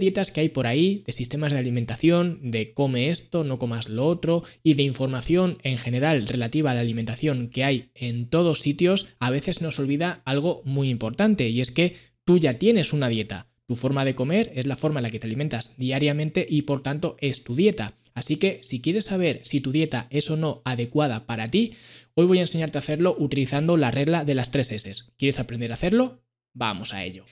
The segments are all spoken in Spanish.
dietas que hay por ahí, de sistemas de alimentación, de come esto, no comas lo otro, y de información en general relativa a la alimentación que hay en todos sitios, a veces nos olvida algo muy importante, y es que tú ya tienes una dieta. Tu forma de comer es la forma en la que te alimentas diariamente y por tanto es tu dieta. Así que si quieres saber si tu dieta es o no adecuada para ti, hoy voy a enseñarte a hacerlo utilizando la regla de las tres S. ¿Quieres aprender a hacerlo? Vamos a ello.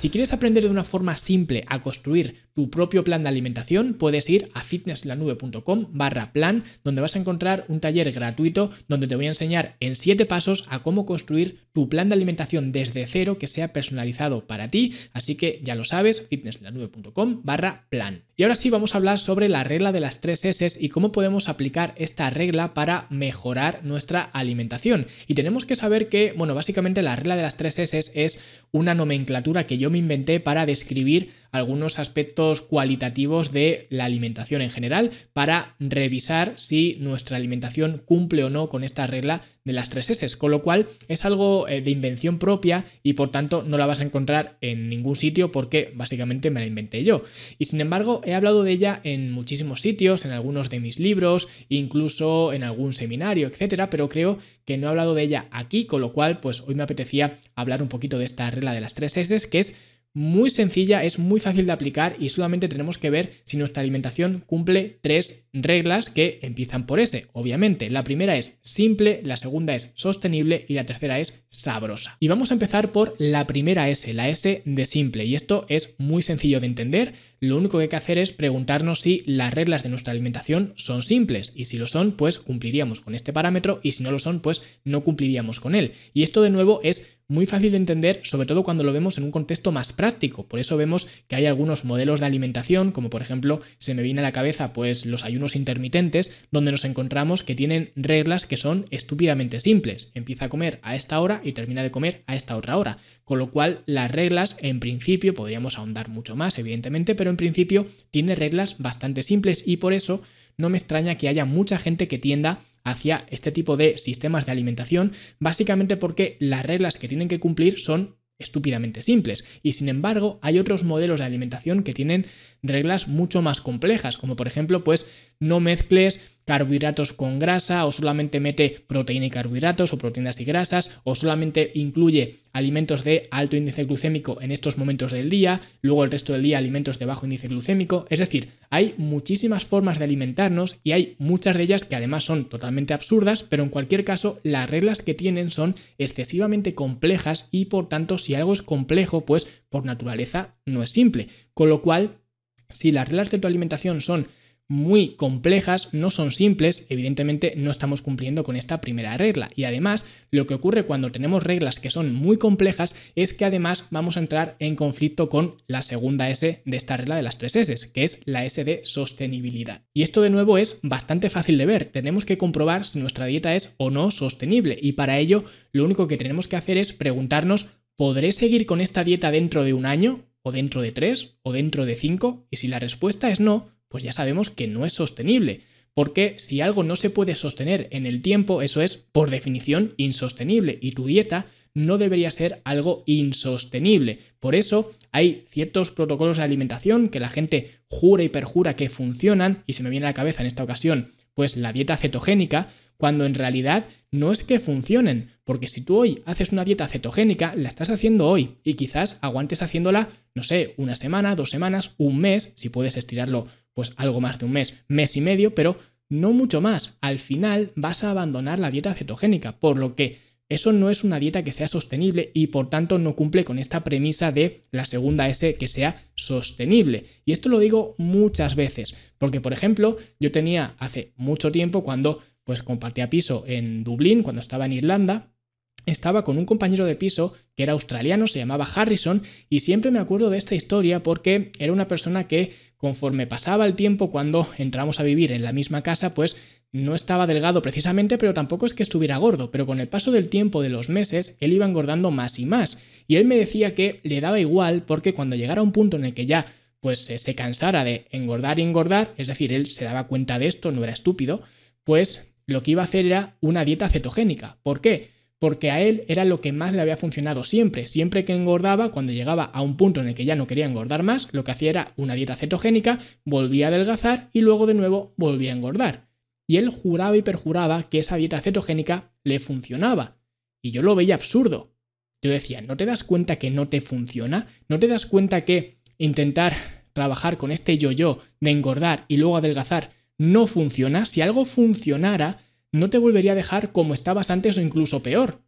Si quieres aprender de una forma simple a construir tu propio plan de alimentación, puedes ir a fitnesslanube.com barra plan, donde vas a encontrar un taller gratuito donde te voy a enseñar en 7 pasos a cómo construir tu plan de alimentación desde cero que sea personalizado para ti. Así que ya lo sabes, fitnesslanube.com barra plan. Y ahora sí vamos a hablar sobre la regla de las 3 S y cómo podemos aplicar esta regla para mejorar nuestra alimentación. Y tenemos que saber que, bueno, básicamente la regla de las 3 S es una nomenclatura que yo me inventé para describir algunos aspectos cualitativos de la alimentación en general para revisar si nuestra alimentación cumple o no con esta regla de las tres S, con lo cual es algo eh, de invención propia y por tanto no la vas a encontrar en ningún sitio porque básicamente me la inventé yo. Y sin embargo he hablado de ella en muchísimos sitios, en algunos de mis libros, incluso en algún seminario, etcétera, pero creo que no he hablado de ella aquí, con lo cual pues hoy me apetecía hablar un poquito de esta regla de las tres S, que es muy sencilla, es muy fácil de aplicar y solamente tenemos que ver si nuestra alimentación cumple tres reglas que empiezan por S. Obviamente, la primera es simple, la segunda es sostenible y la tercera es sabrosa. Y vamos a empezar por la primera S, la S de simple. Y esto es muy sencillo de entender. Lo único que hay que hacer es preguntarnos si las reglas de nuestra alimentación son simples. Y si lo son, pues cumpliríamos con este parámetro y si no lo son, pues no cumpliríamos con él. Y esto de nuevo es muy fácil de entender, sobre todo cuando lo vemos en un contexto más práctico. Por eso vemos que hay algunos modelos de alimentación, como por ejemplo se me viene a la cabeza pues los ayunos intermitentes, donde nos encontramos que tienen reglas que son estúpidamente simples. Empieza a comer a esta hora y termina de comer a esta otra hora. Con lo cual las reglas en principio, podríamos ahondar mucho más evidentemente, pero en principio tiene reglas bastante simples y por eso no me extraña que haya mucha gente que tienda hacia este tipo de sistemas de alimentación, básicamente porque las reglas que tienen que cumplir son estúpidamente simples. Y sin embargo, hay otros modelos de alimentación que tienen reglas mucho más complejas, como por ejemplo, pues no mezcles carbohidratos con grasa o solamente mete proteína y carbohidratos o proteínas y grasas o solamente incluye alimentos de alto índice glucémico en estos momentos del día, luego el resto del día alimentos de bajo índice glucémico, es decir, hay muchísimas formas de alimentarnos y hay muchas de ellas que además son totalmente absurdas, pero en cualquier caso las reglas que tienen son excesivamente complejas y por tanto si algo es complejo, pues por naturaleza no es simple, con lo cual si las reglas de tu alimentación son muy complejas, no son simples, evidentemente no estamos cumpliendo con esta primera regla. Y además, lo que ocurre cuando tenemos reglas que son muy complejas es que además vamos a entrar en conflicto con la segunda S de esta regla de las tres S, que es la S de sostenibilidad. Y esto de nuevo es bastante fácil de ver. Tenemos que comprobar si nuestra dieta es o no sostenible. Y para ello, lo único que tenemos que hacer es preguntarnos, ¿podré seguir con esta dieta dentro de un año? ¿O dentro de tres? ¿O dentro de cinco? Y si la respuesta es no, pues ya sabemos que no es sostenible. Porque si algo no se puede sostener en el tiempo, eso es por definición insostenible y tu dieta no debería ser algo insostenible. Por eso hay ciertos protocolos de alimentación que la gente jura y perjura que funcionan y se me viene a la cabeza en esta ocasión pues la dieta cetogénica, cuando en realidad no es que funcionen, porque si tú hoy haces una dieta cetogénica, la estás haciendo hoy y quizás aguantes haciéndola, no sé, una semana, dos semanas, un mes, si puedes estirarlo pues algo más de un mes, mes y medio, pero no mucho más. Al final vas a abandonar la dieta cetogénica, por lo que eso no es una dieta que sea sostenible y por tanto no cumple con esta premisa de la segunda S que sea sostenible. Y esto lo digo muchas veces, porque por ejemplo yo tenía hace mucho tiempo cuando pues compartía piso en Dublín, cuando estaba en Irlanda, estaba con un compañero de piso que era australiano, se llamaba Harrison, y siempre me acuerdo de esta historia porque era una persona que conforme pasaba el tiempo cuando entramos a vivir en la misma casa, pues no estaba delgado precisamente, pero tampoco es que estuviera gordo, pero con el paso del tiempo de los meses, él iba engordando más y más. Y él me decía que le daba igual porque cuando llegara un punto en el que ya pues eh, se cansara de engordar y engordar, es decir, él se daba cuenta de esto, no era estúpido, pues lo que iba a hacer era una dieta cetogénica. ¿Por qué? Porque a él era lo que más le había funcionado siempre. Siempre que engordaba, cuando llegaba a un punto en el que ya no quería engordar más, lo que hacía era una dieta cetogénica, volvía a adelgazar y luego de nuevo volvía a engordar. Y él juraba y perjuraba que esa dieta cetogénica le funcionaba. Y yo lo veía absurdo. Yo decía, ¿no te das cuenta que no te funciona? ¿No te das cuenta que intentar trabajar con este yo-yo de engordar y luego adelgazar no funciona? Si algo funcionara, no te volvería a dejar como estabas antes o incluso peor.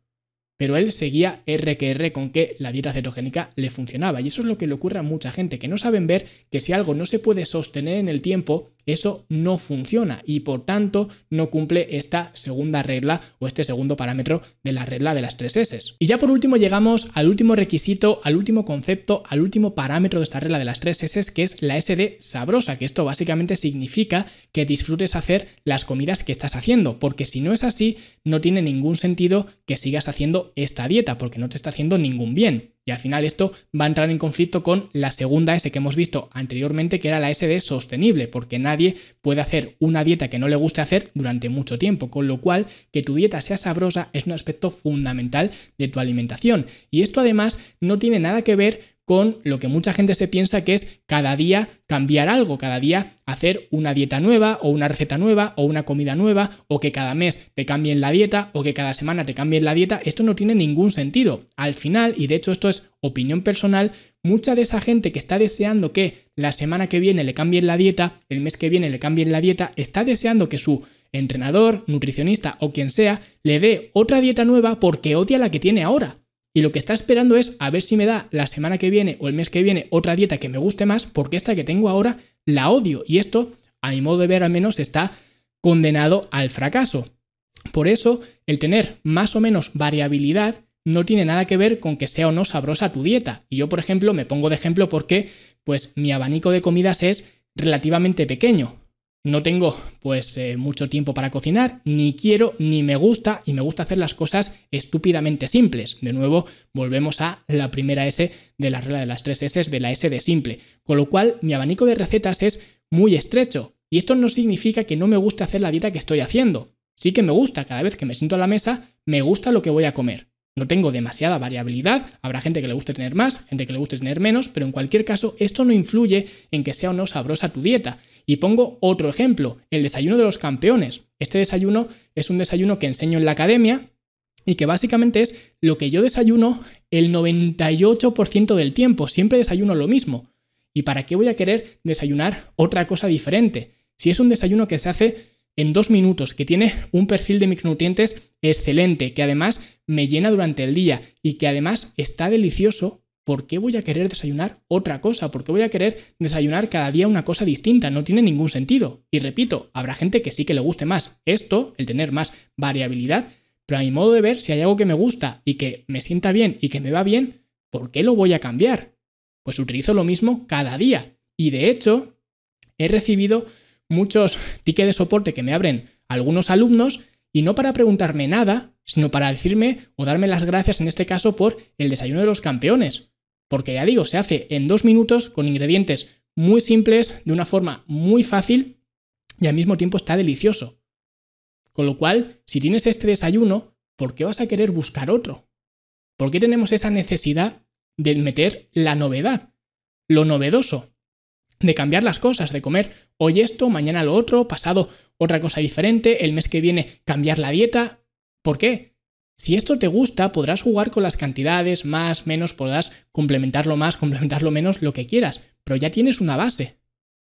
Pero él seguía R que R con que la dieta cetogénica le funcionaba. Y eso es lo que le ocurre a mucha gente, que no saben ver que si algo no se puede sostener en el tiempo, eso no funciona y por tanto no cumple esta segunda regla o este segundo parámetro de la regla de las tres S. Y ya por último llegamos al último requisito, al último concepto, al último parámetro de esta regla de las tres S, que es la S de sabrosa, que esto básicamente significa que disfrutes hacer las comidas que estás haciendo, porque si no es así, no tiene ningún sentido que sigas haciendo esta dieta, porque no te está haciendo ningún bien. Y al final esto va a entrar en conflicto con la segunda S que hemos visto anteriormente, que era la S de sostenible, porque nadie puede hacer una dieta que no le guste hacer durante mucho tiempo, con lo cual que tu dieta sea sabrosa es un aspecto fundamental de tu alimentación. Y esto además no tiene nada que ver con lo que mucha gente se piensa que es cada día cambiar algo, cada día hacer una dieta nueva o una receta nueva o una comida nueva o que cada mes te cambien la dieta o que cada semana te cambien la dieta, esto no tiene ningún sentido. Al final, y de hecho esto es opinión personal, mucha de esa gente que está deseando que la semana que viene le cambien la dieta, el mes que viene le cambien la dieta, está deseando que su entrenador, nutricionista o quien sea le dé otra dieta nueva porque odia la que tiene ahora. Y lo que está esperando es a ver si me da la semana que viene o el mes que viene otra dieta que me guste más, porque esta que tengo ahora la odio. Y esto, a mi modo de ver al menos, está condenado al fracaso. Por eso, el tener más o menos variabilidad no tiene nada que ver con que sea o no sabrosa tu dieta. Y yo, por ejemplo, me pongo de ejemplo porque pues mi abanico de comidas es relativamente pequeño no tengo pues eh, mucho tiempo para cocinar, ni quiero, ni me gusta, y me gusta hacer las cosas estúpidamente simples. De nuevo, volvemos a la primera S de la regla de las tres S de la S de simple. Con lo cual, mi abanico de recetas es muy estrecho. Y esto no significa que no me guste hacer la dieta que estoy haciendo. Sí que me gusta, cada vez que me siento a la mesa, me gusta lo que voy a comer. No tengo demasiada variabilidad, habrá gente que le guste tener más, gente que le guste tener menos, pero en cualquier caso esto no influye en que sea o no sabrosa tu dieta. Y pongo otro ejemplo, el desayuno de los campeones. Este desayuno es un desayuno que enseño en la academia y que básicamente es lo que yo desayuno el 98% del tiempo, siempre desayuno lo mismo. ¿Y para qué voy a querer desayunar otra cosa diferente? Si es un desayuno que se hace en dos minutos, que tiene un perfil de micronutrientes excelente, que además me llena durante el día y que además está delicioso, ¿por qué voy a querer desayunar otra cosa? ¿Por qué voy a querer desayunar cada día una cosa distinta? No tiene ningún sentido. Y repito, habrá gente que sí que le guste más esto, el tener más variabilidad, pero a mi modo de ver, si hay algo que me gusta y que me sienta bien y que me va bien, ¿por qué lo voy a cambiar? Pues utilizo lo mismo cada día. Y de hecho, he recibido muchos tickets de soporte que me abren algunos alumnos y no para preguntarme nada, sino para decirme o darme las gracias en este caso por el desayuno de los campeones. Porque ya digo, se hace en dos minutos con ingredientes muy simples, de una forma muy fácil y al mismo tiempo está delicioso. Con lo cual, si tienes este desayuno, ¿por qué vas a querer buscar otro? ¿Por qué tenemos esa necesidad de meter la novedad? Lo novedoso de cambiar las cosas, de comer hoy esto, mañana lo otro, pasado otra cosa diferente, el mes que viene cambiar la dieta. ¿Por qué? Si esto te gusta, podrás jugar con las cantidades, más, menos, podrás complementarlo más, complementarlo menos, lo que quieras, pero ya tienes una base.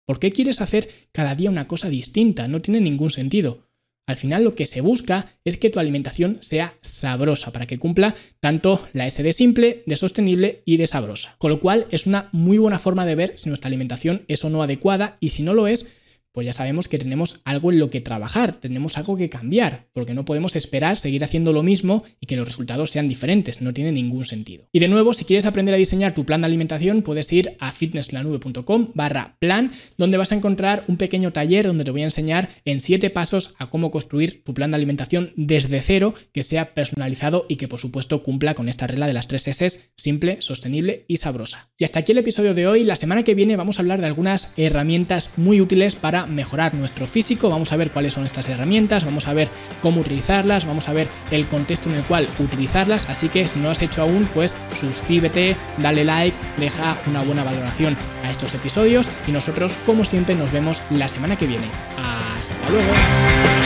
¿Por qué quieres hacer cada día una cosa distinta? No tiene ningún sentido. Al final lo que se busca es que tu alimentación sea sabrosa para que cumpla tanto la S de simple, de sostenible y de sabrosa. Con lo cual es una muy buena forma de ver si nuestra alimentación es o no adecuada y si no lo es, pues ya sabemos que tenemos algo en lo que trabajar, tenemos algo que cambiar, porque no podemos esperar seguir haciendo lo mismo y que los resultados sean diferentes, no tiene ningún sentido. Y de nuevo, si quieres aprender a diseñar tu plan de alimentación, puedes ir a fitnesslanube.com barra plan, donde vas a encontrar un pequeño taller donde te voy a enseñar en 7 pasos a cómo construir tu plan de alimentación desde cero, que sea personalizado y que por supuesto cumpla con esta regla de las 3 S, simple, sostenible y sabrosa. Y hasta aquí el episodio de hoy, la semana que viene vamos a hablar de algunas herramientas muy útiles mejorar nuestro físico. Vamos a ver cuáles son estas herramientas, vamos a ver cómo utilizarlas, vamos a ver el contexto en el cual utilizarlas. Así que si no lo has hecho aún, pues suscríbete, dale like, deja una buena valoración a estos episodios y nosotros, como siempre, nos vemos la semana que viene. Hasta luego.